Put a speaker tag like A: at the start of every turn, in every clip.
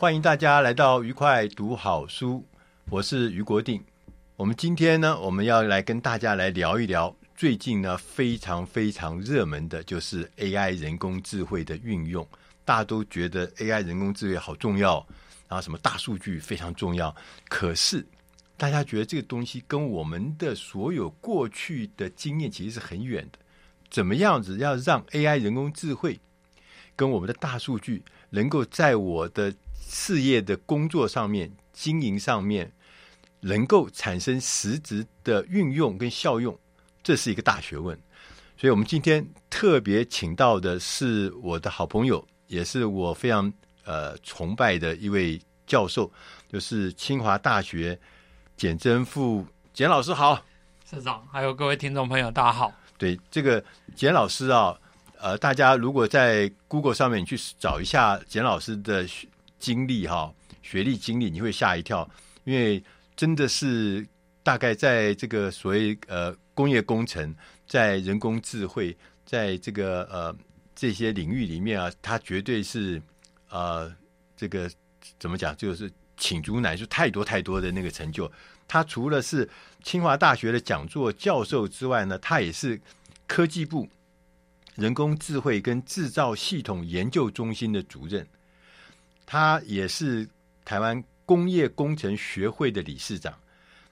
A: 欢迎大家来到愉快读好书，我是于国定。我们今天呢，我们要来跟大家来聊一聊最近呢非常非常热门的，就是 AI 人工智慧的运用。大家都觉得 AI 人工智慧好重要，然后什么大数据非常重要。可是大家觉得这个东西跟我们的所有过去的经验其实是很远的。怎么样子要让 AI 人工智慧跟我们的大数据能够在我的事业的工作上面、经营上面，能够产生实质的运用跟效用，这是一个大学问。所以，我们今天特别请到的是我的好朋友，也是我非常呃崇拜的一位教授，就是清华大学简真富简老师。好，
B: 社长，还有各位听众朋友，大家好。
A: 对这个简老师啊，呃，大家如果在 Google 上面去找一下简老师的。经历哈，学历经历，你会吓一跳，因为真的是大概在这个所谓呃工业工程，在人工智慧，在这个呃这些领域里面啊，他绝对是呃这个怎么讲，就是罄竹难书，太多太多的那个成就。他除了是清华大学的讲座教授之外呢，他也是科技部人工智慧跟制造系统研究中心的主任。他也是台湾工业工程学会的理事长，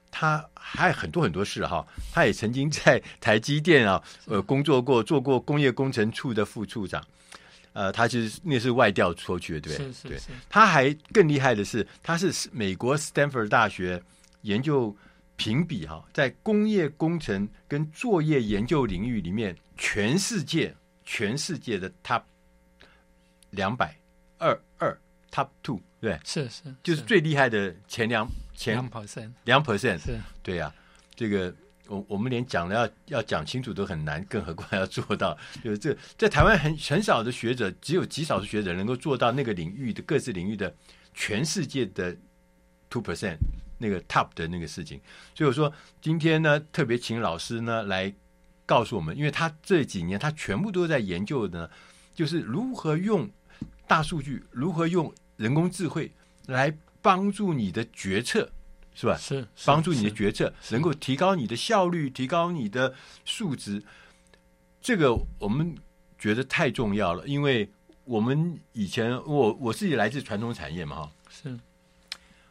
A: 他还很多很多事哈。他也曾经在台积电啊，呃，工作过，做过工业工程处的副处长。呃，他其实那是外调出去的，对不对？是是是。他还更厉害的是，他是美国斯坦福大学研究评比哈，在工业工程跟作业研究领域里面，全世界全世界的 Top 两百二二。Top two，对，
B: 是是，
A: 就是最厉害的前两前
B: 两 percent，
A: 两 percent，
B: 是，
A: 对呀、啊，这个我我们连讲了要要讲清楚都很难，更何况要做到，就是这在台湾很很少的学者，只有极少数学者能够做到那个领域的各自领域的全世界的 two percent 那个 top 的那个事情。所以我说今天呢，特别请老师呢来告诉我们，因为他这几年他全部都在研究的呢，就是如何用。大数据如何用人工智慧来帮助你的决策，是吧？
B: 是，是
A: 帮助你的决策，能够提高你的效率，提高你的素质。这个我们觉得太重要了，因为我们以前我我自己来自传统产业嘛，哈，
B: 是。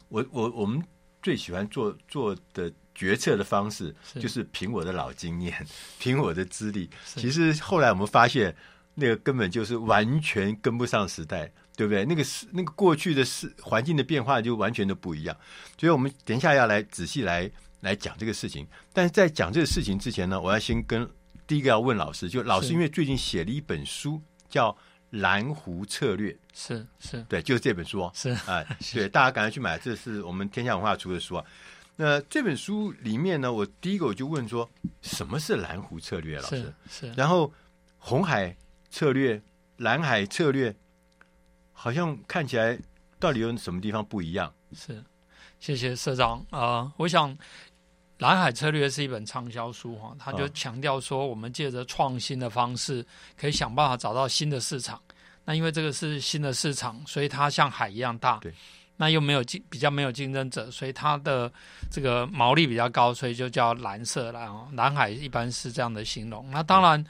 A: 我我我们最喜欢做做的决策的方式，就是凭我的老经验，凭我的资历。其实后来我们发现。那个根本就是完全跟不上时代，对不对？那个是那个过去的是环境的变化就完全都不一样，所以我们等一下要来仔细来来讲这个事情。但是在讲这个事情之前呢，我要先跟第一个要问老师，就老师因为最近写了一本书叫《蓝湖策略》，
B: 是是，
A: 对，就是这本书哦，
B: 是
A: 啊，对，大家赶快去买，这是我们天下文化出的书啊。那这本书里面呢，我第一个我就问说，什么是蓝湖策略？老师
B: 是，是，
A: 然后红海。策略，蓝海策略，好像看起来到底有什么地方不一样？
B: 是，谢谢社长啊、呃。我想，蓝海策略是一本畅销书哈，他就强调说，我们借着创新的方式，可以想办法找到新的市场。那因为这个是新的市场，所以它像海一样大。
A: 对。
B: 那又没有竞，比较没有竞争者，所以它的这个毛利比较高，所以就叫蓝色蓝哦。蓝海一般是这样的形容。那当然。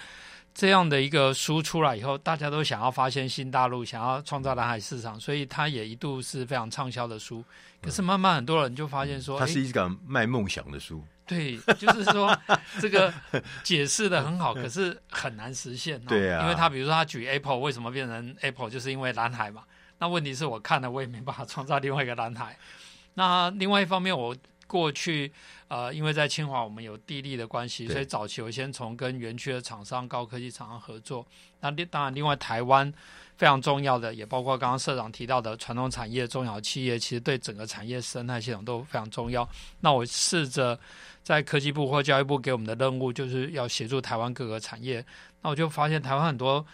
B: 这样的一个书出来以后，大家都想要发现新大陆，想要创造蓝海市场，所以它也一度是非常畅销的书。可是慢慢很多人就发现说，
A: 它是一个卖梦想的书。
B: 对，就是说这个解释的很好，可是很难实现。
A: 对啊，
B: 因为他比如说他举 Apple 为什么变成 Apple，就是因为蓝海嘛。那问题是我看了，我也没办法创造另外一个蓝海。那另外一方面，我过去呃，因为在清华我们有地利的关
A: 系，
B: 所以早期我先从跟园区的厂商、高科技厂商合作。那另当然，另外台湾非常重要的，也包括刚刚社长提到的传统产业、中小企业，其实对整个产业生态系统都非常重要。那我试着在科技部或教育部给我们的任务，就是要协助台湾各个产业。那我就发现台湾很多。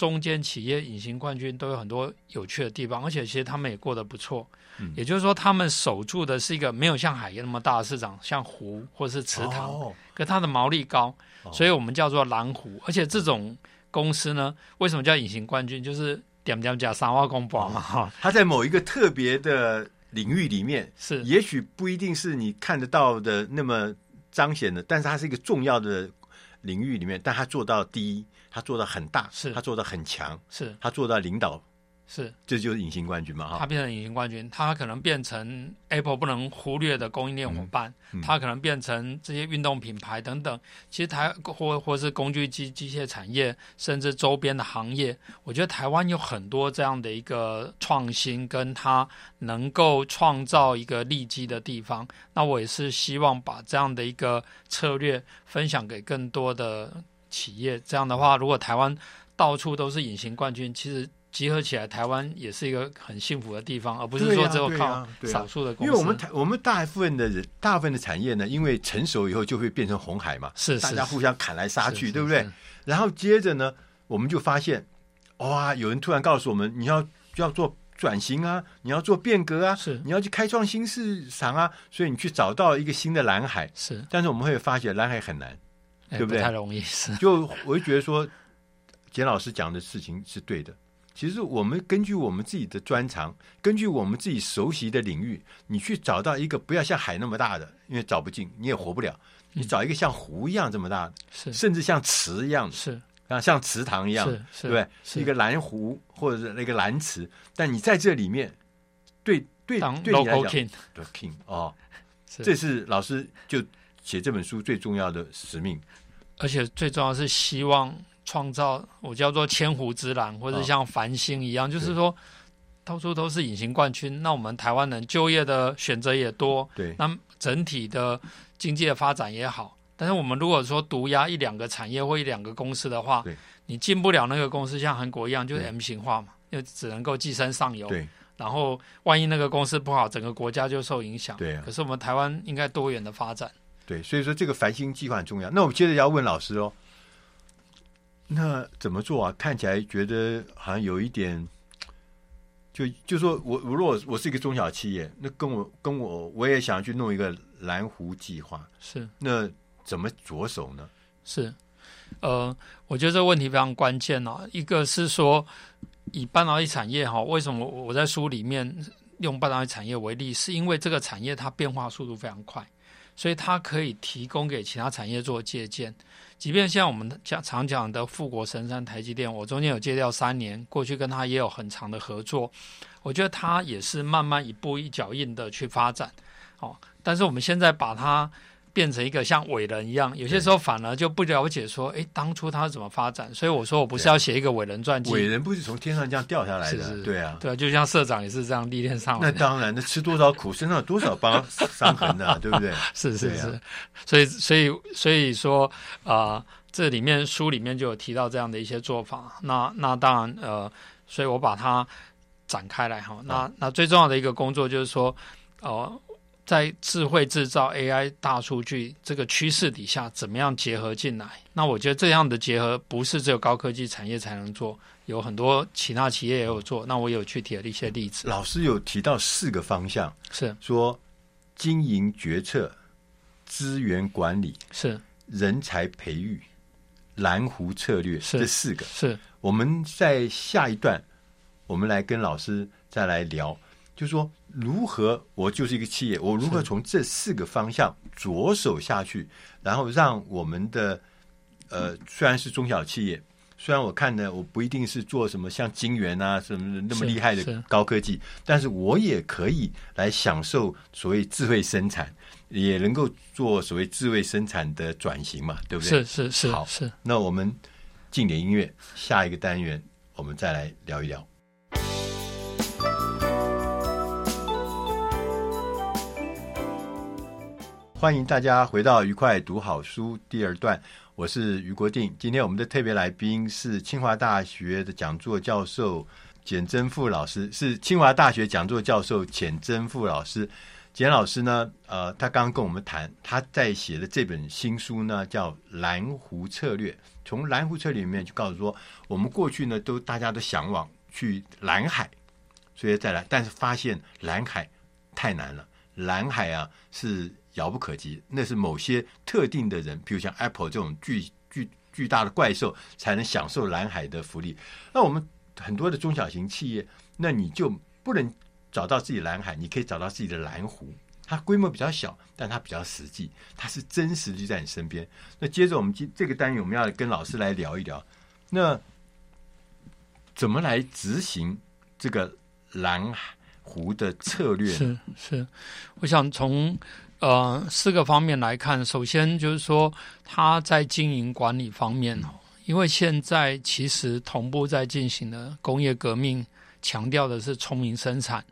B: 中间企业隐形冠军都有很多有趣的地方，而且其实他们也过得不错。嗯、也就是说，他们守住的是一个没有像海那么大的市场，像湖或是池塘，哦、可它的毛利高，所以我们叫做蓝湖。而且这种公司呢，为什么叫隐形冠军？就是点点加三花公宝嘛。哈，
A: 它在某一个特别的领域里面，是也许不一定是你看得到的那么彰显的，但是它是一个重要的领域里面，但它做到第一。他做的很大，
B: 是
A: 他做的很强，
B: 是
A: 他做到领导，
B: 是
A: 这就是隐形冠军嘛？哈，
B: 他变成隐形冠军，他可能变成 Apple 不能忽略的供应链伙伴，嗯嗯、他可能变成这些运动品牌等等。其实台或或是工具机机械产业，甚至周边的行业，我觉得台湾有很多这样的一个创新，跟他能够创造一个利基的地方。那我也是希望把这样的一个策略分享给更多的。企业这样的话，如果台湾到处都是隐形冠军，其实集合起来，台湾也是一个很幸福的地方，而不是说只有靠少数的公司。
A: 因为我们台我们大部分的人，大部分的产业呢，因为成熟以后就会变成红海嘛，
B: 是，是
A: 大家互相砍来杀去，
B: 是
A: 对不对？然后接着呢，我们就发现，哇，有人突然告诉我们，你要就要做转型啊，你要做变革啊，
B: 是，
A: 你要去开创新市场啊，所以你去找到一个新的蓝海，
B: 是。
A: 但是我们会发现蓝海很难。对不对？
B: 不太容易是。
A: 就我就觉得说，简老师讲的事情是对的。其实我们根据我们自己的专长，根据我们自己熟悉的领域，你去找到一个不要像海那么大的，因为找不进，你也活不了。你找一个像湖一样这么大的，是甚至像池一样的，
B: 是
A: 啊，像池塘一样，对不对？是一个蓝湖或者是那个蓝池，但你在这里面，对对对你来讲，对 king 哦，这是老师就写这本书最重要的使命。
B: 而且最重要是希望创造我叫做千湖之蓝，或者像繁星一样，哦、就是说到处都是隐形冠军。那我们台湾人就业的选择也多，
A: 对，
B: 那整体的经济的发展也好。但是我们如果说独压一两个产业或一两个公司的话，
A: 对，
B: 你进不了那个公司，像韩国一样就是 M 型化嘛，就只能够寄生上游。
A: 对，
B: 然后万一那个公司不好，整个国家就受影响。
A: 对、啊，
B: 可是我们台湾应该多元的发展。
A: 对，所以说这个繁星计划很重要。那我们接着要问老师哦，那怎么做啊？看起来觉得好像有一点，就就说我我如果我是一个中小企业，那跟我跟我我也想要去弄一个蓝湖计划，
B: 是
A: 那怎么着手呢？
B: 是，呃，我觉得这个问题非常关键啊。一个是说以半导体产业哈，为什么我在书里面用半导体产业为例，是因为这个产业它变化速度非常快。所以它可以提供给其他产业做借鉴，即便像我们讲常讲的富国神山台积电，我中间有借调三年，过去跟他也有很长的合作，我觉得他也是慢慢一步一脚印的去发展，哦，但是我们现在把它。变成一个像伟人一样，有些时候反而就不了解说，哎，当初他是怎么发展？所以我说，我不是要写一个伟人传记。
A: 伟人不是从天上这样掉下来的，
B: 是是
A: 对啊，
B: 对啊，就像社长也是这样历练上来的。
A: 那当然，那吃多少苦，身上有多少疤伤痕的，对不对？
B: 是是是，啊、所以所以所以说啊、呃，这里面书里面就有提到这样的一些做法。那那当然呃，所以我把它展开来哈。那、啊、那最重要的一个工作就是说，哦、呃。在智慧制造 AI 大数据这个趋势底下，怎么样结合进来？那我觉得这样的结合不是只有高科技产业才能做，有很多其他企业也有做。那我有具体的一些例子。
A: 老师有提到四个方向，
B: 是
A: 说经营决策、资源管理、
B: 是
A: 人才培育、蓝湖策略，这四个。
B: 是
A: 我们在下一段，我们来跟老师再来聊。就是说，如何我就是一个企业，我如何从这四个方向着手下去，然后让我们的呃，虽然是中小企业，虽然我看呢，我不一定是做什么像晶圆啊什么那么厉害的高科技，但是我也可以来享受所谓智慧生产，也能够做所谓智慧生产的转型嘛，对不对？
B: 是是是，
A: 好
B: 是。
A: 那我们进点音乐，下一个单元我们再来聊一聊。欢迎大家回到愉快读好书第二段，我是于国定。今天我们的特别来宾是清华大学的讲座教授简真富老师，是清华大学讲座教授简真富老师。简老师呢，呃，他刚刚跟我们谈，他在写的这本新书呢，叫《蓝湖策略》。从蓝湖策略里面就告诉说，我们过去呢都大家都向往去蓝海，所以再来，但是发现蓝海太难了，蓝海啊是。遥不可及，那是某些特定的人，比如像 Apple 这种巨巨巨大的怪兽，才能享受蓝海的福利。那我们很多的中小型企业，那你就不能找到自己蓝海，你可以找到自己的蓝湖。它规模比较小，但它比较实际，它是真实就在你身边。那接着我们今这个单元，我们要跟老师来聊一聊，那怎么来执行这个蓝湖的策略？
B: 是是，我想从。呃，四个方面来看，首先就是说，它在经营管理方面哦，因为现在其实同步在进行的工业革命，强调的是聪明生产，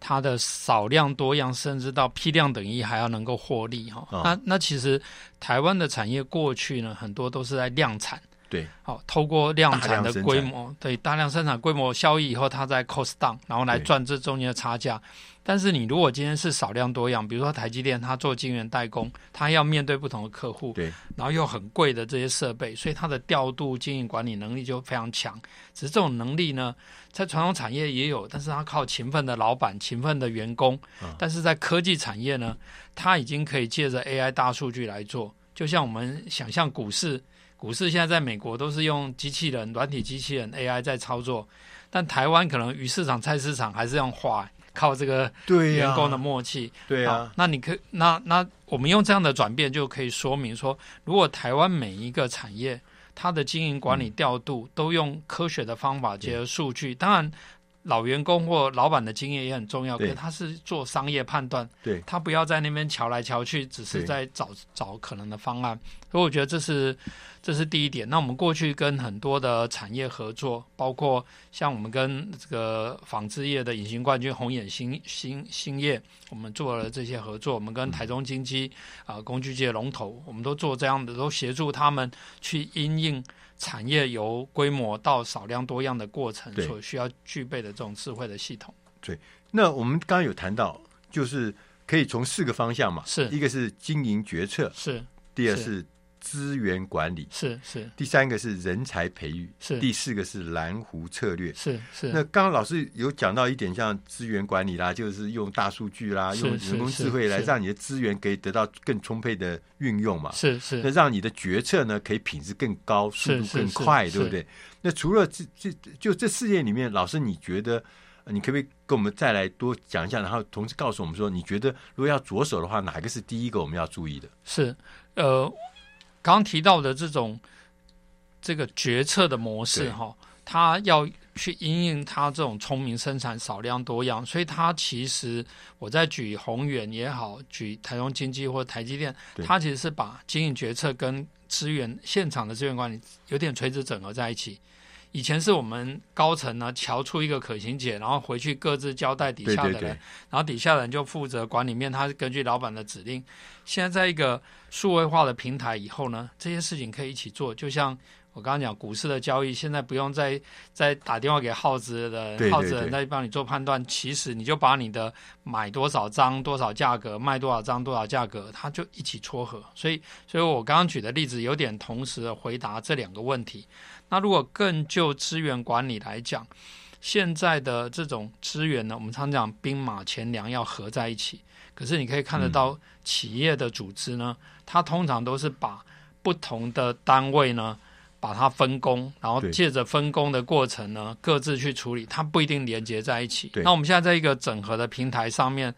B: 它的少量多样，甚至到批量等一还要能够获利哈。哦，那那其实台湾的产业过去呢，很多都是在量产。
A: 对，
B: 好，透过量产的规模，对大量生产规模效益以后，它再 cost down，然后来赚这中间的差价。但是你如果今天是少量多样，比如说台积电，它做晶圆代工，它要面对不同的客户，
A: 对，
B: 然后又很贵的这些设备，所以它的调度经营管理能力就非常强。只是这种能力呢，在传统产业也有，但是它靠勤奋的老板、勤奋的员工。但是在科技产业呢，它已经可以借着 AI 大数据来做，就像我们想象股市。股市现在在美国都是用机器人、软体机器人 AI 在操作，但台湾可能鱼市场、菜市场还是用画，靠这个员工的默契。
A: 对呀、啊啊，
B: 那你可那那我们用这样的转变就可以说明说，如果台湾每一个产业它的经营管理调度都用科学的方法结合数据，当然。老员工或老板的经验也很重要，可是他是做商业判断，
A: 对，
B: 他不要在那边瞧来瞧去，只是在找找可能的方案。所以我觉得这是这是第一点。那我们过去跟很多的产业合作，包括像我们跟这个纺织业的隐形冠军红眼星兴兴业，我们做了这些合作。我们跟台中精机啊、呃、工具界龙头，我们都做这样的，都协助他们去因应。产业由规模到少量多样的过程，所需要具备的这种智慧的系统。
A: 对，那我们刚刚有谈到，就是可以从四个方向嘛，
B: 是
A: 一个是经营决策，
B: 是
A: 第二是。资源管理
B: 是是，
A: 第三个是人才培育
B: 是，
A: 第四个是蓝湖策略
B: 是是。
A: 那刚刚老师有讲到一点，像资源管理啦，就是用大数据啦，用人工智慧来让你的资源可以得到更充沛的运用嘛。
B: 是是，
A: 那让你的决策呢可以品质更高，速度更快，对不对？那除了这这就这四件里面，老师你觉得你可不可以跟我们再来多讲一下？然后同时告诉我们说，你觉得如果要着手的话，哪个是第一个我们要注意的？
B: 是呃。刚提到的这种这个决策的模式哈，它要去因应它这种聪明生产、少量多样，所以它其实我在举宏远也好，举台中经济或台积电，它其实是把经营决策跟资源现场的资源管理有点垂直整合在一起。以前是我们高层呢，瞧出一个可行解，然后回去各自交代底下的人，对对对，然后底下人就负责管理面，他是根据老板的指令。现在在一个数位化的平台以后呢，这些事情可以一起做。就像我刚刚讲股市的交易，现在不用再再打电话给耗子的人，耗子的人在帮你做判断。其实你就把你的买多少张多少价格，卖多少张多少价格，它就一起撮合。所以，所以我刚刚举的例子有点同时回答这两个问题。那如果更就资源管理来讲，现在的这种资源呢，我们常讲兵马钱粮要合在一起。可是你可以看得到，企业的组织呢，嗯、它通常都是把不同的单位呢，把它分工，然后借着分工的过程呢，各自去处理，它不一定连接在一起。那我们现在在一个整合的平台上面，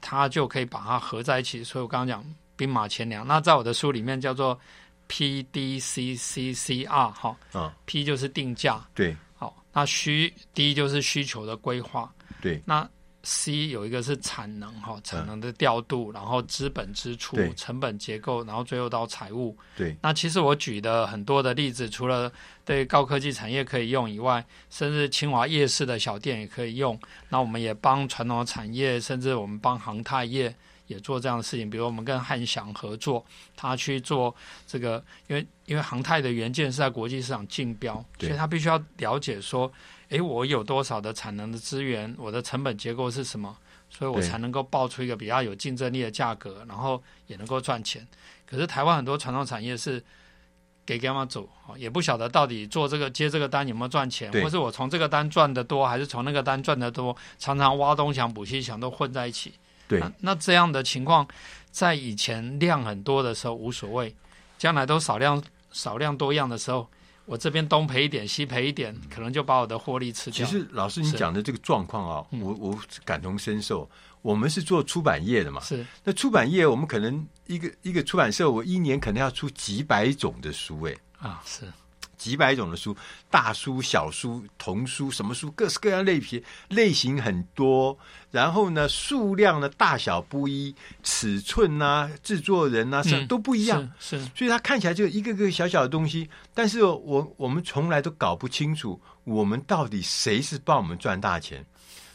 B: 它就可以把它合在一起。所以我刚刚讲兵马钱粮，那在我的书里面叫做。P D C C C R 哈，嗯，P 就是定价，
A: 对，
B: 好，那需 D 就是需求的规划，
A: 对，
B: 那 C 有一个是产能哈，产能的调度，嗯、然后资本支出、成本结构，然后最后到财务，
A: 对。
B: 那其实我举的很多的例子，除了对高科技产业可以用以外，甚至清华夜市的小店也可以用。那我们也帮传统产业，甚至我们帮航太业。也做这样的事情，比如我们跟汉翔合作，他去做这个，因为因为航太的元件是在国际市场竞标，所以他必须要了解说，诶，我有多少的产能的资源，我的成本结构是什么，所以我才能够报出一个比较有竞争力的价格，然后也能够赚钱。可是台湾很多传统产业是。给干嘛走？也不晓得到底做这个接这个单有没有赚钱，或是我从这个单赚的多，还是从那个单赚的多？常常挖东墙补西墙都混在一起。
A: 对，
B: 那，那这样的情况，在以前量很多的时候无所谓，将来都少量少量多样的时候，我这边东赔一点，西赔一点，可能就把我的获利吃掉。
A: 其实老师你讲的这个状况啊，我我感同身受。我们是做出版业的嘛，
B: 是。
A: 那出版业，我们可能一个一个出版社，我一年可能要出几百种的书，哎，
B: 啊，是
A: 几百种的书，大书、小书、童书，什么书，各式各样类别，类型很多。然后呢，数量呢，大小不一，尺寸啊，制作人啊，什么都不一样，
B: 嗯、是。是，
A: 所以它看起来就一个个小小的东西，但是我我们从来都搞不清楚，我们到底谁是帮我们赚大钱。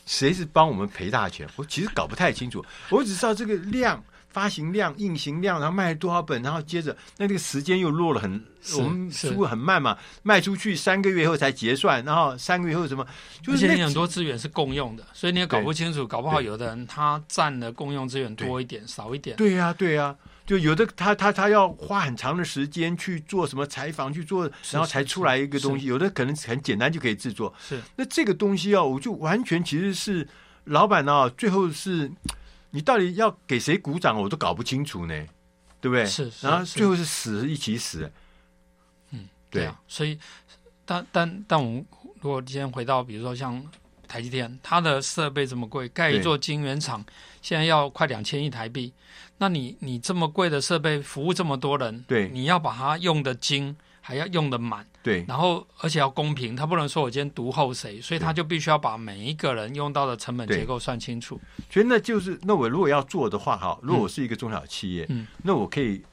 A: 谁是帮我们赔大钱？我其实搞不太清楚，我只知道这个量、发行量、印行量，然后卖了多少本，然后接着那这个时间又落了很，我们书很慢嘛，卖出去三个月后才结算，然后三个月后什么？就是
B: 而且很多资源是共用的，所以你也搞不清楚，搞不好有的人他占的共用资源多一点，少一点。
A: 对呀、啊，对呀、啊。就有的他他他要花很长的时间去做什么采访去做，然后才出来一个东西。有的可能很简单就可以制作。
B: 是
A: 那这个东西啊，我就完全其实是老板呢、啊，最后是你到底要给谁鼓掌，我都搞不清楚呢，对不对？
B: 是。
A: 然后最后是死一起死。
B: 嗯，对啊。所以，但但但我们如果今天回到，比如说像台积电，它的设备这么贵，盖一座晶圆厂现在要快两千亿台币。那你你这么贵的设备服务这么多人，
A: 对，
B: 你要把它用的精，还要用的满，
A: 对，
B: 然后而且要公平，他不能说我今天独厚谁，所以他就必须要把每一个人用到的成本结构算清楚。
A: 所以那就是那我如果要做的话，哈，如果我是一个中小企业，嗯，那我可以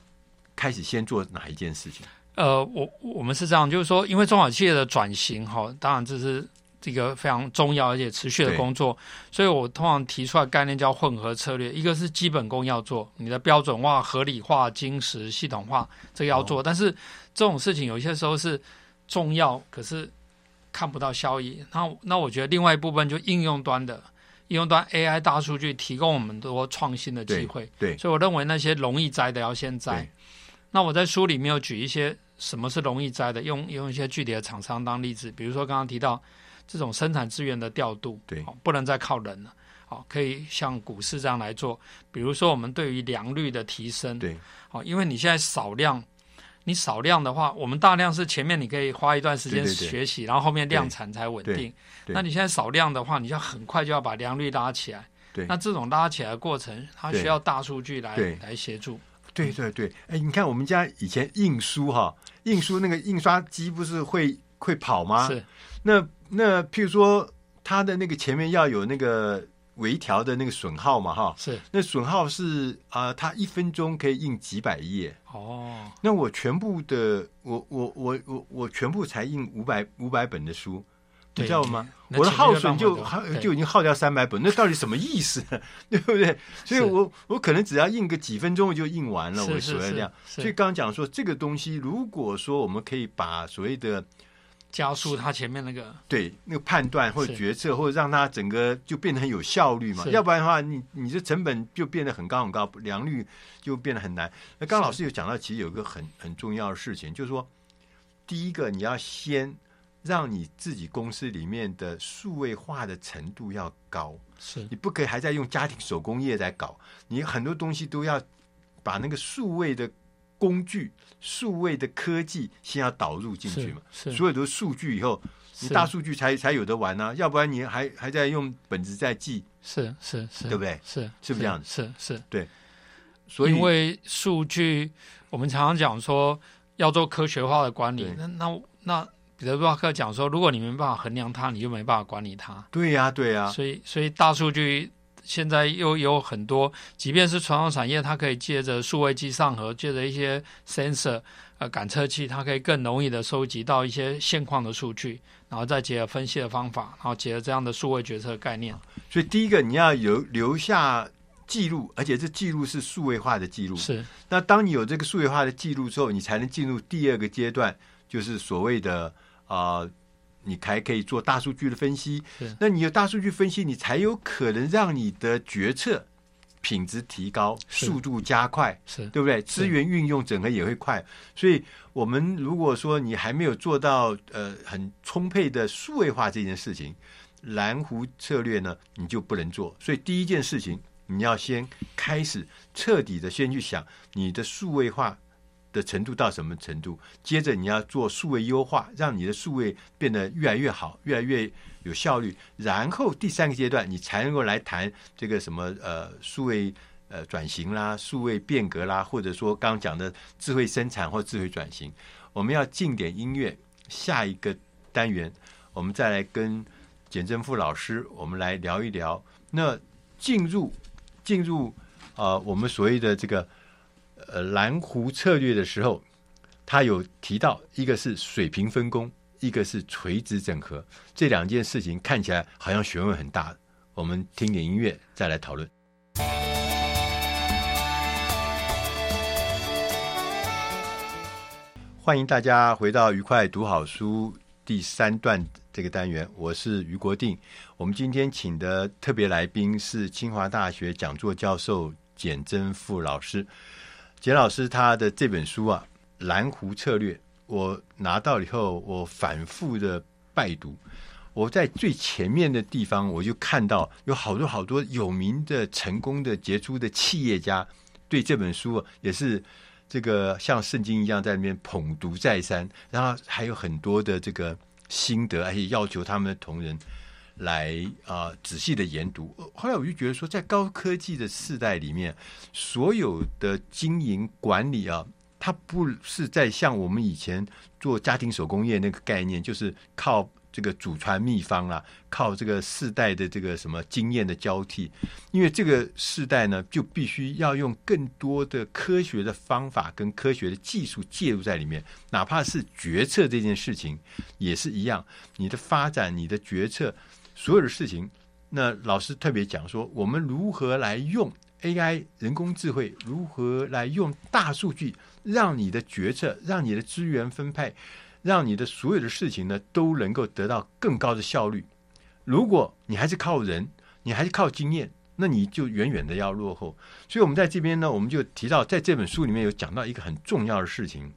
A: 开始先做哪一件事情？
B: 呃，我我们是这样，就是说，因为中小企业的转型，哈，当然这是。这个非常重要而且持续的工作，所以我通常提出来概念叫混合策略。一个是基本功要做，你的标准化、合理化、精实、系统化，这个要做。哦、但是这种事情有些时候是重要，可是看不到效益。那那我觉得另外一部分就应用端的，应用端 AI 大数据提供我们多创新的机会。
A: 对，对，
B: 所以我认为那些容易摘的要先摘。那我在书里面有举一些什么是容易摘的，用用一些具体的厂商当例子，比如说刚刚提到。这种生产资源的调度，
A: 对，
B: 不能再靠人了，好，可以像股市这样来做。比如说，我们对于良率的提升，
A: 对，
B: 好，因为你现在少量，你少量的话，我们大量是前面你可以花一段时间学习，然后后面量产才稳定。那你现在少量的话，你要很快就要把良率拉起来。
A: 对，
B: 那这种拉起来的过程，它需要大数据来来协助。
A: 对对对，哎，你看我们家以前印书哈，印书那个印刷机不是会会跑吗？
B: 是，
A: 那。那譬如说，它的那个前面要有那个微调的那个损耗嘛，哈，
B: 是。
A: 那损耗是啊、呃，它一分钟可以印几百页。
B: 哦。
A: 那我全部的，我我我我我全部才印五百五百本的书，你知道吗？我的耗损就耗就已经耗掉三百本，那到底什么意思？对不对？所以我我可能只要印个几分钟我就印完了，我所谓这样。所以刚刚讲说这个东西，如果说我们可以把所谓的
B: 加速他前面那个
A: 对那个判断或者决策，或者让他整个就变得很有效率嘛。要不然的话，你你这成本就变得很高很高，良率就变得很难。那刚刚老师有讲到，其实有一个很很重要的事情，就是说，第一个你要先让你自己公司里面的数位化的程度要高，
B: 是
A: 你不可以还在用家庭手工业在搞，你很多东西都要把那个数位的。工具、数位的科技先要导入进去嘛，所有的数据以后，你大数据才才有得玩呢、啊，要不然你还还在用本子在记，
B: 是是是，
A: 对不对？
B: 是
A: 是不是这样子？
B: 是是，
A: 对。所以，
B: 因为数据，我们常常讲说要做科学化的管理，那那那彼得·杜拉克讲说，如果你没办法衡量它，你就没办法管理它。
A: 对呀、啊，对呀、啊。
B: 所以，所以大数据。现在又有很多，即便是传统产业，它可以借着数位机上盒，借着一些 sensor 呃感测器，它可以更容易的收集到一些现况的数据，然后再结合分析的方法，然后结合这样的数位决策概念。
A: 所以第一个你要有留下记录，而且这记录是数位化的记录。
B: 是。
A: 那当你有这个数位化的记录之后，你才能进入第二个阶段，就是所谓的啊、呃，你还可以做大数据的分析。那你有大数据分析，你才有可能让你的决策品质提高，速度加快，
B: 是
A: 对不对？资源运用整合也会快。所以，我们如果说你还没有做到呃很充沛的数位化这件事情，蓝湖策略呢，你就不能做。所以，第一件事情。你要先开始彻底的先去想你的数位化的程度到什么程度，接着你要做数位优化，让你的数位变得越来越好，越来越有效率。然后第三个阶段，你才能够来谈这个什么呃数位呃转型啦、数位变革啦，或者说刚讲的智慧生产或智慧转型。我们要进点音乐，下一个单元我们再来跟简政富老师我们来聊一聊。那进入。进入、呃，我们所谓的这个呃蓝湖策略的时候，他有提到一个是水平分工，一个是垂直整合，这两件事情看起来好像学问很大。我们听点音乐再来讨论。欢迎大家回到愉快读好书第三段。这个单元，我是于国定。我们今天请的特别来宾是清华大学讲座教授简政富老师。简老师他的这本书啊，《蓝湖策略》，我拿到以后，我反复的拜读。我在最前面的地方，我就看到有好多好多有名的、成功的、杰出的企业家，对这本书也是这个像圣经一样在那边捧读再三，然后还有很多的这个。心得，而且要求他们的同仁来啊、仔细的研读。后来我就觉得说，在高科技的时代里面，所有的经营管理啊，它不是在像我们以前做家庭手工业那个概念，就是靠。这个祖传秘方啦，靠这个世代的这个什么经验的交替，因为这个世代呢，就必须要用更多的科学的方法跟科学的技术介入在里面，哪怕是决策这件事情也是一样。你的发展、你的决策，所有的事情，那老师特别讲说，我们如何来用 AI 人工智慧，如何来用大数据，让你的决策，让你的资源分配。让你的所有的事情呢，都能够得到更高的效率。如果你还是靠人，你还是靠经验，那你就远远的要落后。所以，我们在这边呢，我们就提到，在这本书里面有讲到一个很重要的事情。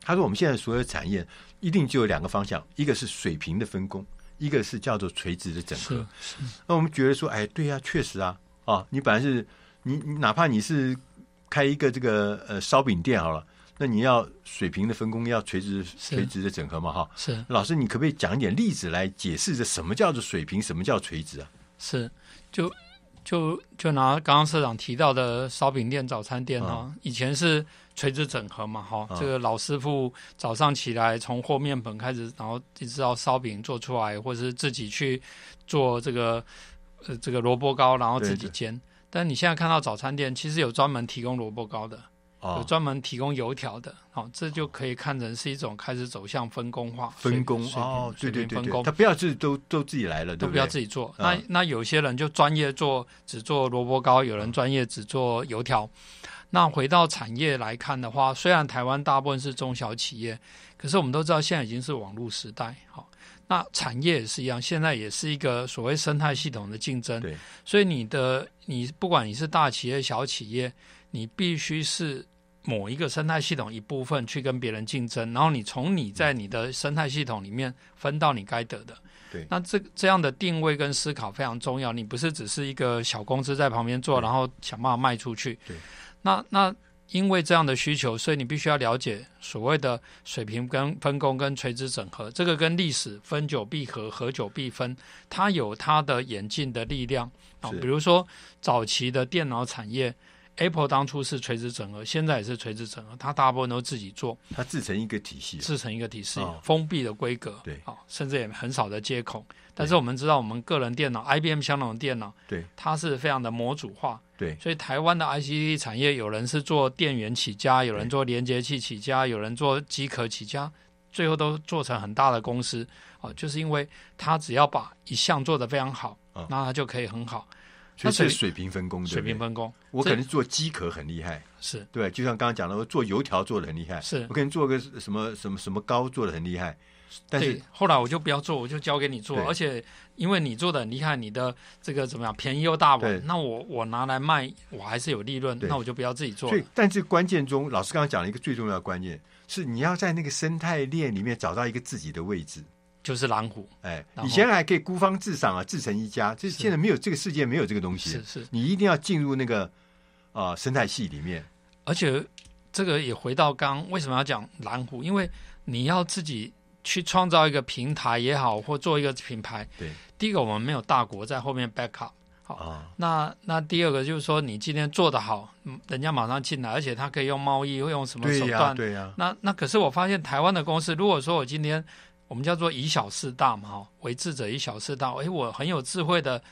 A: 他说，我们现在所有的产业一定就有两个方向，一个是水平的分工，一个是叫做垂直的整合。那我们觉得说，哎，对呀，确实啊，啊，你本来是你，你哪怕你是开一个这个呃烧饼店好了。那你要水平的分工，要垂直垂直的整合嘛？哈，
B: 是
A: 老师，你可不可以讲一点例子来解释这什么叫做水平，什么叫垂直啊？
B: 是，就就就拿刚刚社长提到的烧饼店、早餐店啊，嗯、以前是垂直整合嘛？哈，嗯、这个老师傅早上起来从和面粉开始，然后一直到烧饼做出来，或者是自己去做这个呃这个萝卜糕，然后自己煎。对对，但你现在看到早餐店，其实有专门提供萝卜糕的。有专门提供油条的，好，这就可以看成是一种开始走向分工化。
A: 分工哦，对对对，分工，他不要自己都都自己来了，
B: 都不要自己做。那那有些人就专业做，只做萝卜糕；有人专业只做油条。那回到产业来看的话，虽然台湾大部分是中小企业，可是我们都知道现在已经是网络时代。好，那产业也是一样，现在也是一个所谓生态系统的竞争。对，所以你的你不管你是大企业、小企业，你必须是。某一个生态系统一部分去跟别人竞争，然后你从你在你的生态系统里面分到你该得的。对，那这这样的定位跟思考非常重要。你不是只是一个小公司在旁边做，然后想办法卖出去。对，那那因为这样的需求，所以你必须要了解所谓的水平跟分工跟垂直整合。这个跟历史分久必合，合久必分，它有它的演进的力量啊。比如说早期的电脑产业。Apple 当初是垂直整合，现在也是垂直整合，它大部分都自己做，
A: 它自成一个体系，
B: 自成一个体系，
A: 哦、
B: 封闭的规格，
A: 对，
B: 啊、哦，甚至也很少的接口。但是我们知道，我们个人电脑，IBM 相同的电脑，
A: 对，
B: 它是非常的模组化，
A: 对，
B: 所以台湾的 ICT 产业，有人是做电源起家，有人做连接器起家，有人做机壳起家，最后都做成很大的公司，啊、哦，就是因为它只要把一项做得非常好，那它就可以很好。
A: 所以是水平分工，
B: 水平分工。
A: 我可能做机壳很厉害，
B: 是。
A: 对，就像刚刚讲的，我做油条做的很厉害，
B: 是。
A: 我可能做个什么什么什么糕做的很厉害。但是
B: 后来我就不要做，我就交给你做，而且因为你做的很厉害，你的这个怎么样，便宜又大碗，那我我拿来卖，我还是有利润，那我就不要自己做。
A: 所以，但这关键中，老师刚刚讲了一个最重要的关键，是你要在那个生态链里面找到一个自己的位置，
B: 就是蓝虎。
A: 哎，以前还可以孤芳自赏啊，自成一家，就是现在没有这个世界没有这个东西，
B: 是是，
A: 你一定要进入那个啊、呃、生态系里面。
B: 而且这个也回到刚为什么要讲蓝虎，因为你要自己。去创造一个平台也好，或做一个品牌。
A: 对，
B: 第一个我们没有大国在后面 back up。好，啊、那那第二个就是说，你今天做得好，人家马上进来，而且他可以用贸易，会用什么手段？
A: 对呀、啊。
B: 那那可是我发现台湾的公司，如果说我今天我们叫做以小事大嘛，哈，为智者以小事大。哎，我很有智慧的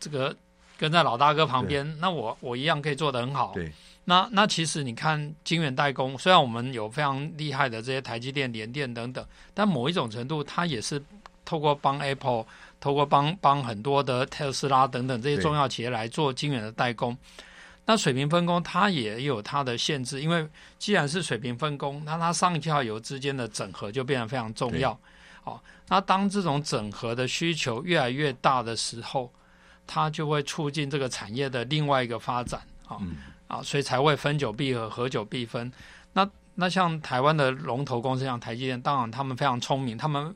B: 这个跟在老大哥旁边，那我我一样可以做得很好。
A: 对。
B: 那那其实你看晶圆代工，虽然我们有非常厉害的这些台积电、联电等等，但某一种程度，它也是透过帮 Apple、透过帮帮很多的特斯拉等等这些重要企业来做晶圆的代工。那水平分工它也有它的限制，因为既然是水平分工，那它上下游之间的整合就变得非常重要。好，那当这种整合的需求越来越大的时候，它就会促进这个产业的另外一个发展。好。嗯啊，所以才会分久必合，合久必分。那那像台湾的龙头公司，像台积电，当然他们非常聪明，他们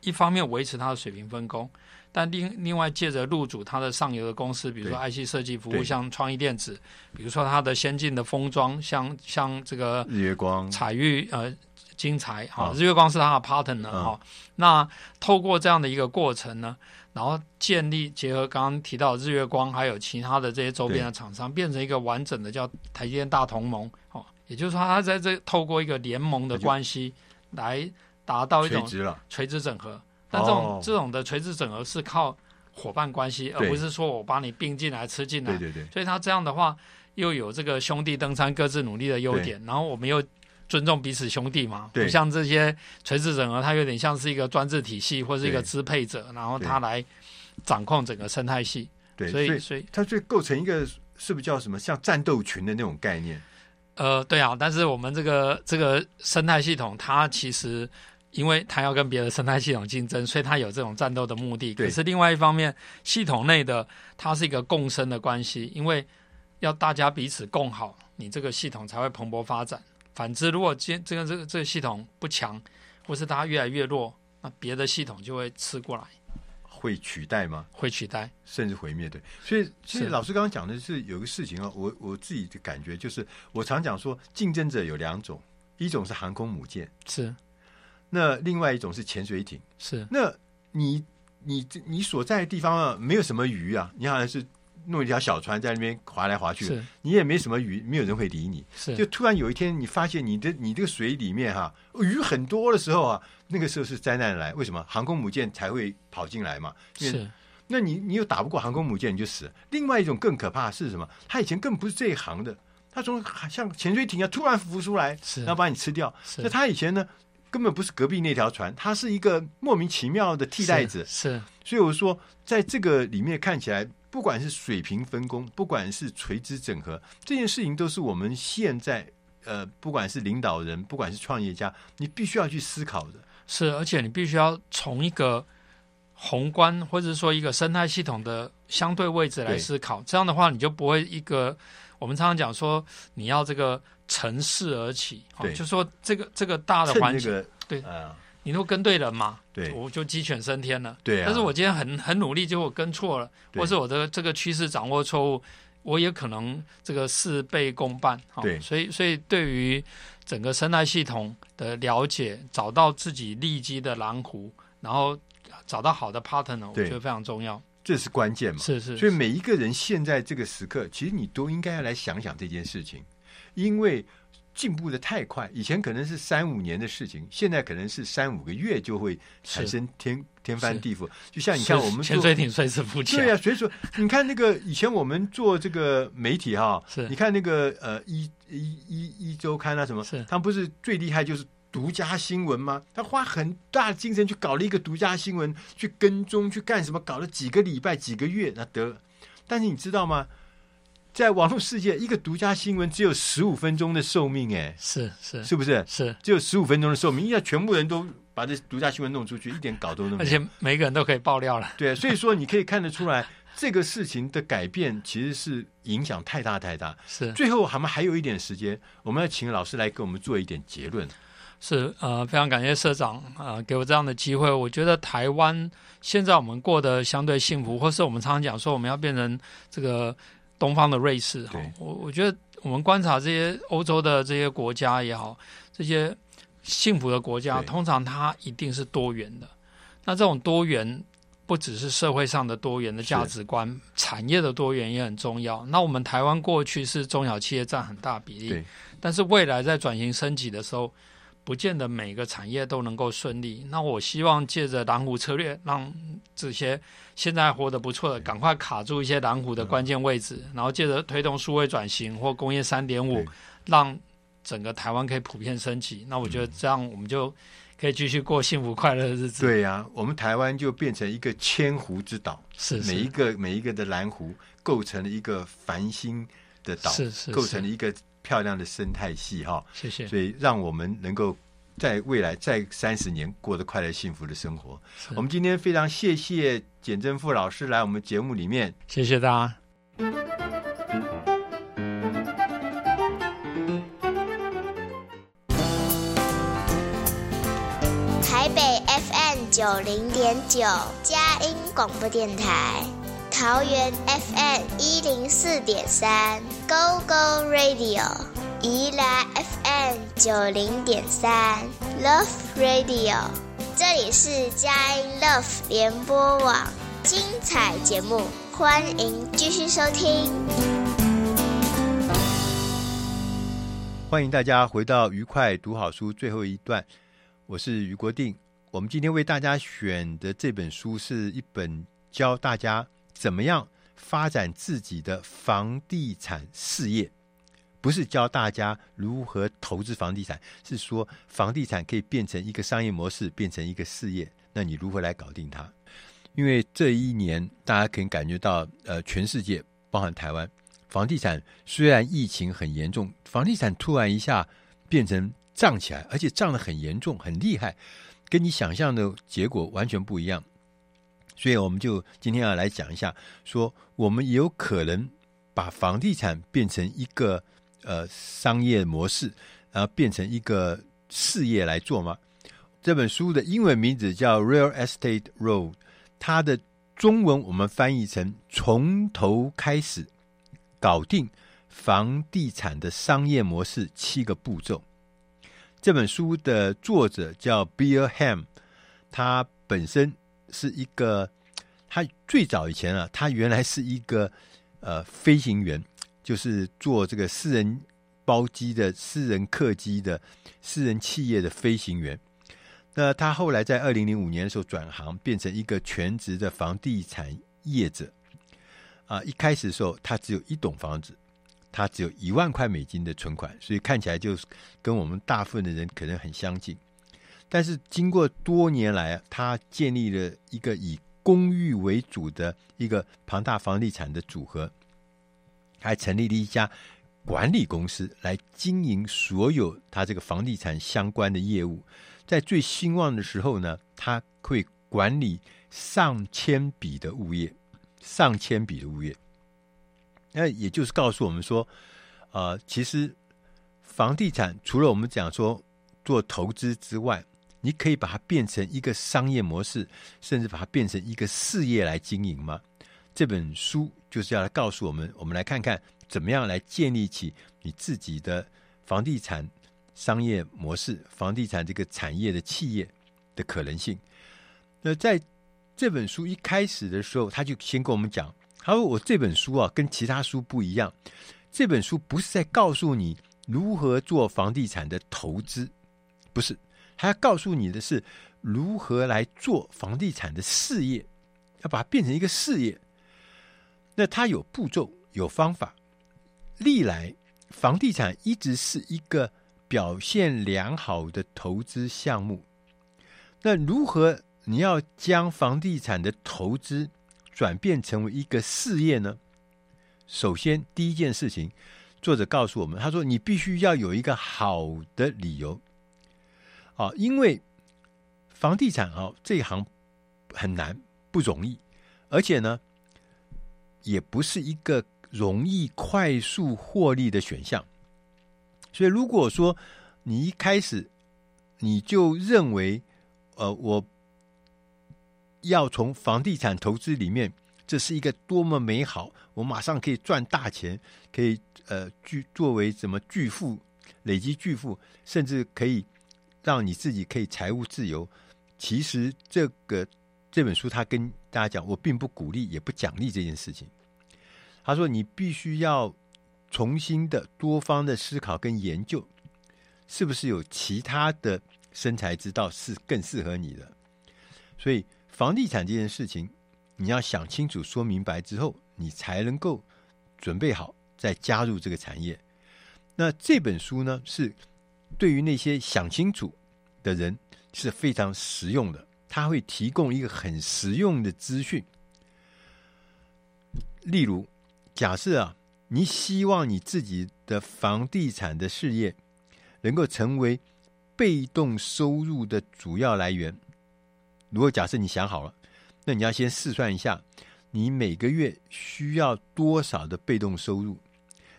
B: 一方面维持它的水平分工，但另另外借着入主它的上游的公司，比如说 IC 设计服务，像创意电子，比如说它的先进的封装，像像这个
A: 日月光、
B: 彩玉呃精彩，哈，日月光是它的 partner 哈、嗯。那透过这样的一个过程呢，然后建立结合刚刚提到日月光，还有其他的这些周边的厂商，变成一个完整的叫台积电大同盟。哦，也就是说，它在这透过一个联盟的关系来达到一种垂直整合。但这种这种的垂直整合是靠伙伴关系，而不是说我把你并进来吃进来。
A: 对对对。
B: 所以他这样的话，又有这个兄弟登山各自努力的优点。然后我们又。尊重彼此兄弟嘛，不像这些垂直整合，它有点像是一个专制体系或是一个支配者，然后他来掌控整个生态系。
A: 对，
B: 所以所以，
A: 所以它就构成一个是不是叫什么像战斗群的那种概念？
B: 呃，对啊。但是我们这个这个生态系统，它其实因为它要跟别的生态系统竞争，所以它有这种战斗的目的。可是另外一方面，系统内的它是一个共生的关系，因为要大家彼此共好，你这个系统才会蓬勃发展。反之，如果今这个这个这个系统不强，或是它越来越弱，那别的系统就会吃过来，
A: 会取代吗？
B: 会取代，
A: 甚至毁灭。对，所以其实老师刚刚讲的是有个事情啊，我我自己的感觉就是，我常讲说，竞争者有两种，一种是航空母舰，
B: 是，
A: 那另外一种是潜水艇，
B: 是。那
A: 你你你所在的地方啊，没有什么鱼啊，你好像是。弄一条小船在那边划来划去，你也没什么鱼，没有人会理你。
B: 是，
A: 就突然有一天，你发现你的你这个水里面哈、啊、鱼很多的时候啊，那个时候是灾难来。为什么？航空母舰才会跑进来嘛。
B: 是，
A: 那你你又打不过航空母舰，你就死。另外一种更可怕是什么？他以前更不是这一行的，他从像潜水艇啊突然浮出来，然后把你吃掉。那他以前呢，根本不是隔壁那条船，它是一个莫名其妙的替代者。
B: 是，是
A: 所以我说，在这个里面看起来。不管是水平分工，不管是垂直整合，这件事情都是我们现在呃，不管是领导人，不管是创业家，你必须要去思考的。
B: 是，而且你必须要从一个宏观或者说一个生态系统的相对位置来思考。这样的话，你就不会一个我们常常讲说，你要这个乘势而起，对，哦、就说这个这个大的环境，这个、对啊。你都跟对人嘛？
A: 对，
B: 我就鸡犬升天了。
A: 对啊。
B: 但是我今天很很努力，结果跟错了，或是我的这个趋势掌握错误，我也可能这个事倍功半。对。所以，所以对于整个生态系统的了解，找到自己利基的蓝湖，然后找到好的 partner，我觉得非常重要。
A: 这是关键嘛？
B: 是是，是。
A: 所以每一个人现在这个时刻，其实你都应该要来想想这件事情，因为。进步的太快，以前可能是三五年的事情，现在可能是三五个月就会产生天天翻地覆。就像你看，我们
B: 潜水艇随时浮起来。
A: 对啊，所以说你看那个以前我们做这个媒体哈，
B: 是
A: 你看那个呃一一一一周刊啊什么，
B: 是
A: 他们不是最厉害就是独家新闻吗？他花很大的精神去搞了一个独家新闻，去跟踪去干什么，搞了几个礼拜几个月，那得了。但是你知道吗？在网络世界，一个独家新闻只有十五分钟的寿命，哎，
B: 是是，
A: 是不是？
B: 是，
A: 只有十五分钟的寿命，因为全部人都把这独家新闻弄出去，一点搞都没有，
B: 而且每个人都可以爆料了。
A: 对，所以说你可以看得出来，这个事情的改变其实是影响太大太大。
B: 是，
A: 最后我们还有一点时间，我们要请老师来给我们做一点结论。
B: 是，呃，非常感谢社长啊，呃，给我这样的机会。我觉得台湾现在我们过得相对幸福，或是我们常常讲说我们要变成这个。东方的瑞士哈，我我觉得我们观察这些欧洲的这些国家也好，这些幸福的国家，通常它一定是多元的。那这种多元不只是社会上的多元的价值观，产业的多元也很重要。那我们台湾过去是中小企业占很大比例，但是未来在转型升级的时候。不见得每个产业都能够顺利。那我希望借着蓝湖策略，让这些现在活得不错的，赶快卡住一些蓝湖的关键位置，然后借着推动数位转型或工业三点五，让整个台湾可以普遍升级。那我觉得这样我们就可以继续过幸福快乐的日子。
A: 对呀、啊，我们台湾就变成一个千湖之岛，
B: 是，是
A: 每一个每一个的蓝湖构成了一个繁星的岛，
B: 是是，是
A: 构成了一个。漂亮的生态系哈，
B: 谢谢。
A: 所以让我们能够在未来再三十年过得快乐幸福的生活。我们今天非常谢谢简正富老师来我们节目里面，
B: 谢谢大家。
C: 台北 FM 九零点九，佳音广播电台。桃园 FM 一零四点三，Go Go Radio；宜兰 FM 九零点三，Love Radio。这里是佳音 Love 联播网，精彩节目，欢迎继续收听。
A: 欢迎大家回到愉快读好书最后一段，我是余国定。我们今天为大家选的这本书是一本教大家。怎么样发展自己的房地产事业？不是教大家如何投资房地产，是说房地产可以变成一个商业模式，变成一个事业。那你如何来搞定它？因为这一年大家可以感觉到，呃，全世界包含台湾，房地产虽然疫情很严重，房地产突然一下变成涨起来，而且涨得很严重、很厉害，跟你想象的结果完全不一样。所以我们就今天要来讲一下，说我们有可能把房地产变成一个呃商业模式，然后变成一个事业来做吗？这本书的英文名字叫《Real Estate Road》，它的中文我们翻译成“从头开始搞定房地产的商业模式七个步骤”。这本书的作者叫 Bill Ham，他本身。是一个，他最早以前啊，他原来是一个呃飞行员，就是做这个私人包机的、私人客机的、私人企业的飞行员。那他后来在二零零五年的时候转行，变成一个全职的房地产业者。啊，一开始的时候他只有一栋房子，他只有一万块美金的存款，所以看起来就跟我们大部分的人可能很相近。但是经过多年来，他建立了一个以公寓为主的一个庞大房地产的组合，还成立了一家管理公司来经营所有他这个房地产相关的业务。在最兴旺的时候呢，他会管理上千笔的物业，上千笔的物业。那也就是告诉我们说，呃，其实房地产除了我们讲说做投资之外，你可以把它变成一个商业模式，甚至把它变成一个事业来经营吗？这本书就是要来告诉我们，我们来看看怎么样来建立起你自己的房地产商业模式、房地产这个产业的企业的可能性。那在这本书一开始的时候，他就先跟我们讲，他说：“我这本书啊，跟其他书不一样，这本书不是在告诉你如何做房地产的投资，不是。”他要告诉你的是如何来做房地产的事业，要把它变成一个事业。那他有步骤，有方法。历来房地产一直是一个表现良好的投资项目。那如何你要将房地产的投资转变成为一个事业呢？首先第一件事情，作者告诉我们，他说你必须要有一个好的理由啊，因为房地产啊这一行很难不容易，而且呢，也不是一个容易快速获利的选项。所以，如果说你一开始你就认为，呃，我要从房地产投资里面，这是一个多么美好，我马上可以赚大钱，可以呃巨作为什么巨富，累积巨富，甚至可以让你自己可以财务自由。其实这个这本书他跟大家讲，我并不鼓励，也不奖励这件事情。他说，你必须要重新的多方的思考跟研究，是不是有其他的生财之道是更适合你的。所以房地产这件事情，你要想清楚、说明白之后，你才能够准备好再加入这个产业。那这本书呢，是对于那些想清楚的人是非常实用的，它会提供一个很实用的资讯。例如，假设啊，你希望你自己的房地产的事业能够成为被动收入的主要来源。如果假设你想好了，那你要先试算一下，你每个月需要多少的被动收入，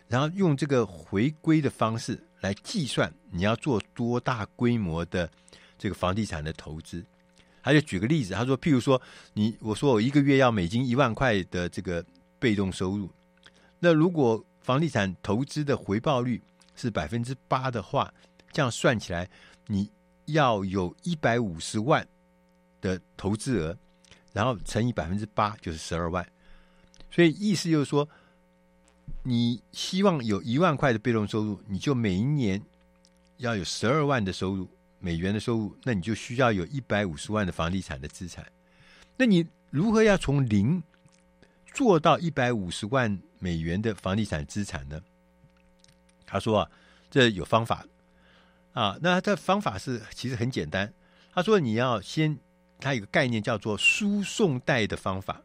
A: 然后用这个回归的方式来计算你要做多大规模的这个房地产的投资。他就举个例子，他说，譬如说你，我说我一个月要美金一万块的这个被动收入，那如果房地产投资的回报率是百分之八的话，这样算起来，你要有一百五十万。的投资额，然后乘以百分之八就是十二万，所以意思就是说，你希望有一万块的被动收入，你就每一年要有十二万的收入，美元的收入，那你就需要有一百五十万的房地产的资产。那你如何要从零做到一百五十万美元的房地产资产呢？他说啊，这有方法啊，那这方法是其实很简单。他说你要先。他有个概念叫做输送带的方法，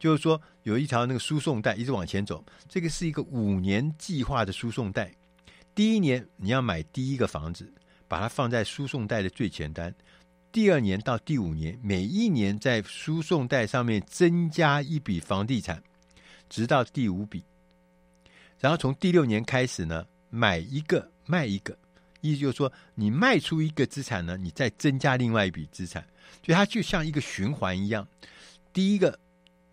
A: 就是说有一条那个输送带一直往前走，这个是一个五年计划的输送带。第一年你要买第一个房子，把它放在输送带的最前端；第二年到第五年，每一年在输送带上面增加一笔房地产，直到第五笔。然后从第六年开始呢，买一个卖一个，意思就是说你卖出一个资产呢，你再增加另外一笔资产。所以它就像一个循环一样，第一个、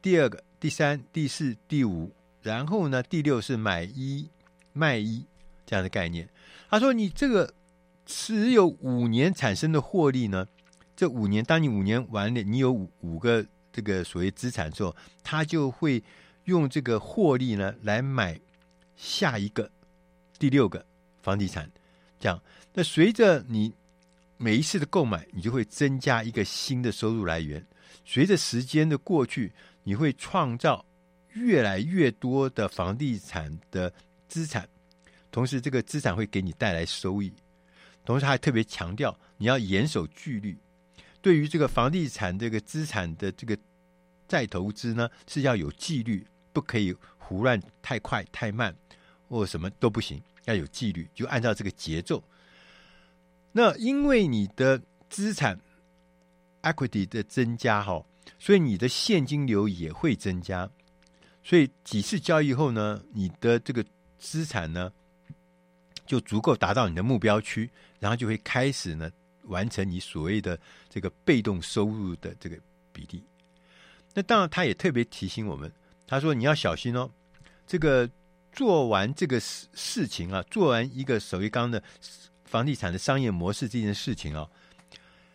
A: 第二个、第三、第四、第五，然后呢，第六是买一卖一这样的概念。他说：“你这个持有五年产生的获利呢，这五年，当你五年完了，你有五五个这个所谓资产之后，他就会用这个获利呢来买下一个第六个房地产。这样，那随着你。”每一次的购买，你就会增加一个新的收入来源。随着时间的过去，你会创造越来越多的房地产的资产，同时这个资产会给你带来收益。同时，还特别强调你要严守纪律。对于这个房地产这个资产的这个再投资呢，是要有纪律，不可以胡乱太快太慢，或什么都不行，要有纪律，就按照这个节奏。那因为你的资产 equity 的增加哈，所以你的现金流也会增加。所以几次交易后呢，你的这个资产呢就足够达到你的目标区，然后就会开始呢完成你所谓的这个被动收入的这个比例。那当然，他也特别提醒我们，他说你要小心哦，这个做完这个事事情啊，做完一个手一刚的。房地产的商业模式这件事情哦，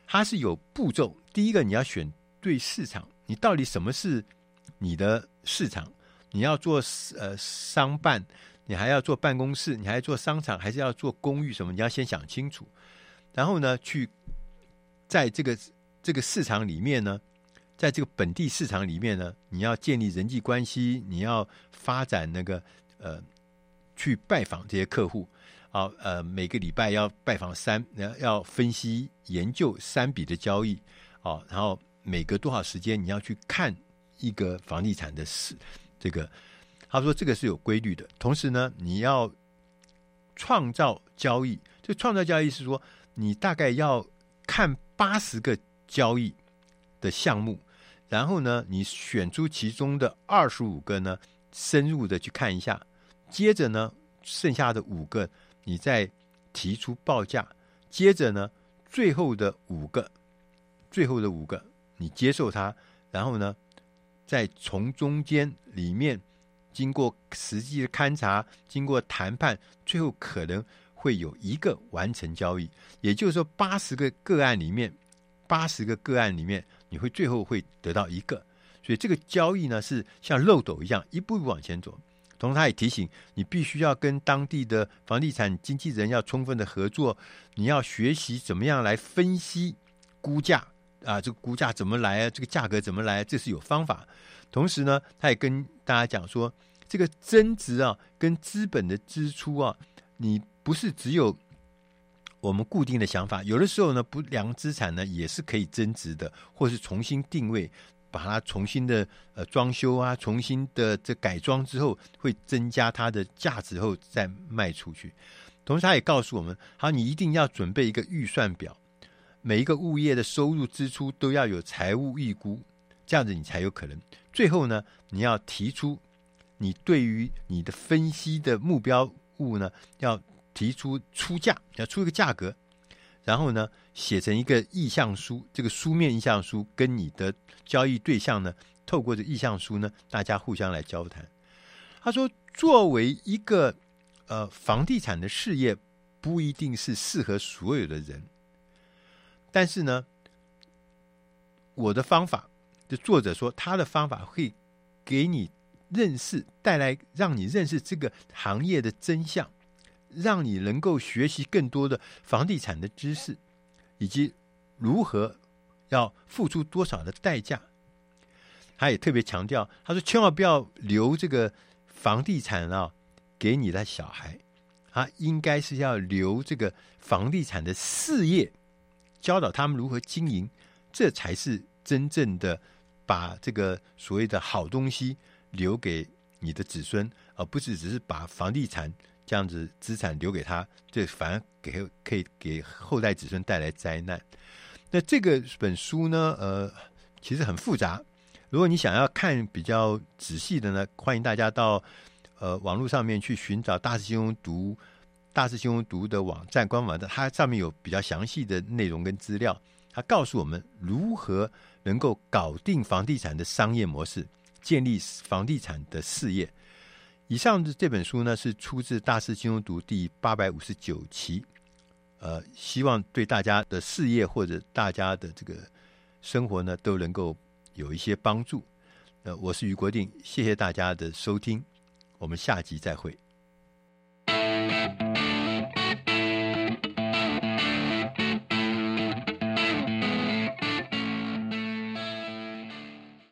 A: 它是有步骤。第一个，你要选对市场，你到底什么是你的市场？你要做呃商办，你还要做办公室，你还要做商场，还是要做公寓什么？你要先想清楚。然后呢，去在这个这个市场里面呢，在这个本地市场里面呢，你要建立人际关系，你要发展那个呃，去拜访这些客户。好，呃，每个礼拜要拜访三，要要分析研究三笔的交易，哦，然后每隔多少时间你要去看一个房地产的事，这个，他说这个是有规律的。同时呢，你要创造交易，这创造交易是说，你大概要看八十个交易的项目，然后呢，你选出其中的二十五个呢，深入的去看一下，接着呢，剩下的五个你再提出报价，接着呢，最后的五个，最后的五个你接受它，然后呢，再从中间里面经过实际的勘察，经过谈判，最后可能会有一个完成交易。也就是说，八十个个案里面，八十个个案里面，你会最后会得到一个。所以这个交易呢，是像漏斗一样一步一步往前走。同时，他也提醒你，必须要跟当地的房地产经纪人要充分的合作。你要学习怎么样来分析估价啊，这个估价怎么来啊？这个价格怎么来？这是有方法。同时呢，他也跟大家讲说，这个增值啊，跟资本的支出啊，你不是只有我们固定的想法。有的时候呢，不良资产呢也是可以增值的，或是重新定位。把它重新的呃装修啊，重新的这改装之后，会增加它的价值后再卖出去。同时，他也告诉我们，好，你一定要准备一个预算表，每一个物业的收入支出都要有财务预估，这样子你才有可能。最后呢，你要提出你对于你的分析的目标物呢，要提出出价，要出一个价格。然后呢，写成一个意向书，这个书面意向书跟你的交易对象呢，透过这意向书呢，大家互相来交谈。他说，作为一个呃房地产的事业，不一定是适合所有的人，但是呢，我的方法，就作者说他的方法会给你认识，带来让你认识这个行业的真相。让你能够学习更多的房地产的知识，以及如何要付出多少的代价。他也特别强调，他说千万不要留这个房地产啊给你的小孩，啊，应该是要留这个房地产的事业，教导他们如何经营，这才是真正的把这个所谓的好东西留给你的子孙，而不是只是把房地产。这样子资产留给他，这反而给可以给后代子孙带来灾难。那这个本书呢，呃，其实很复杂。如果你想要看比较仔细的呢，欢迎大家到呃网络上面去寻找大师兄《大师兄读》《大师兄读》的网站官网的，它上面有比较详细的内容跟资料。它告诉我们如何能够搞定房地产的商业模式，建立房地产的事业。以上的这本书呢，是出自《大师兄读》第八百五十九期，呃，希望对大家的事业或者大家的这个生活呢，都能够有一些帮助。呃，我是于国定，谢谢大家的收听，我们下集再会。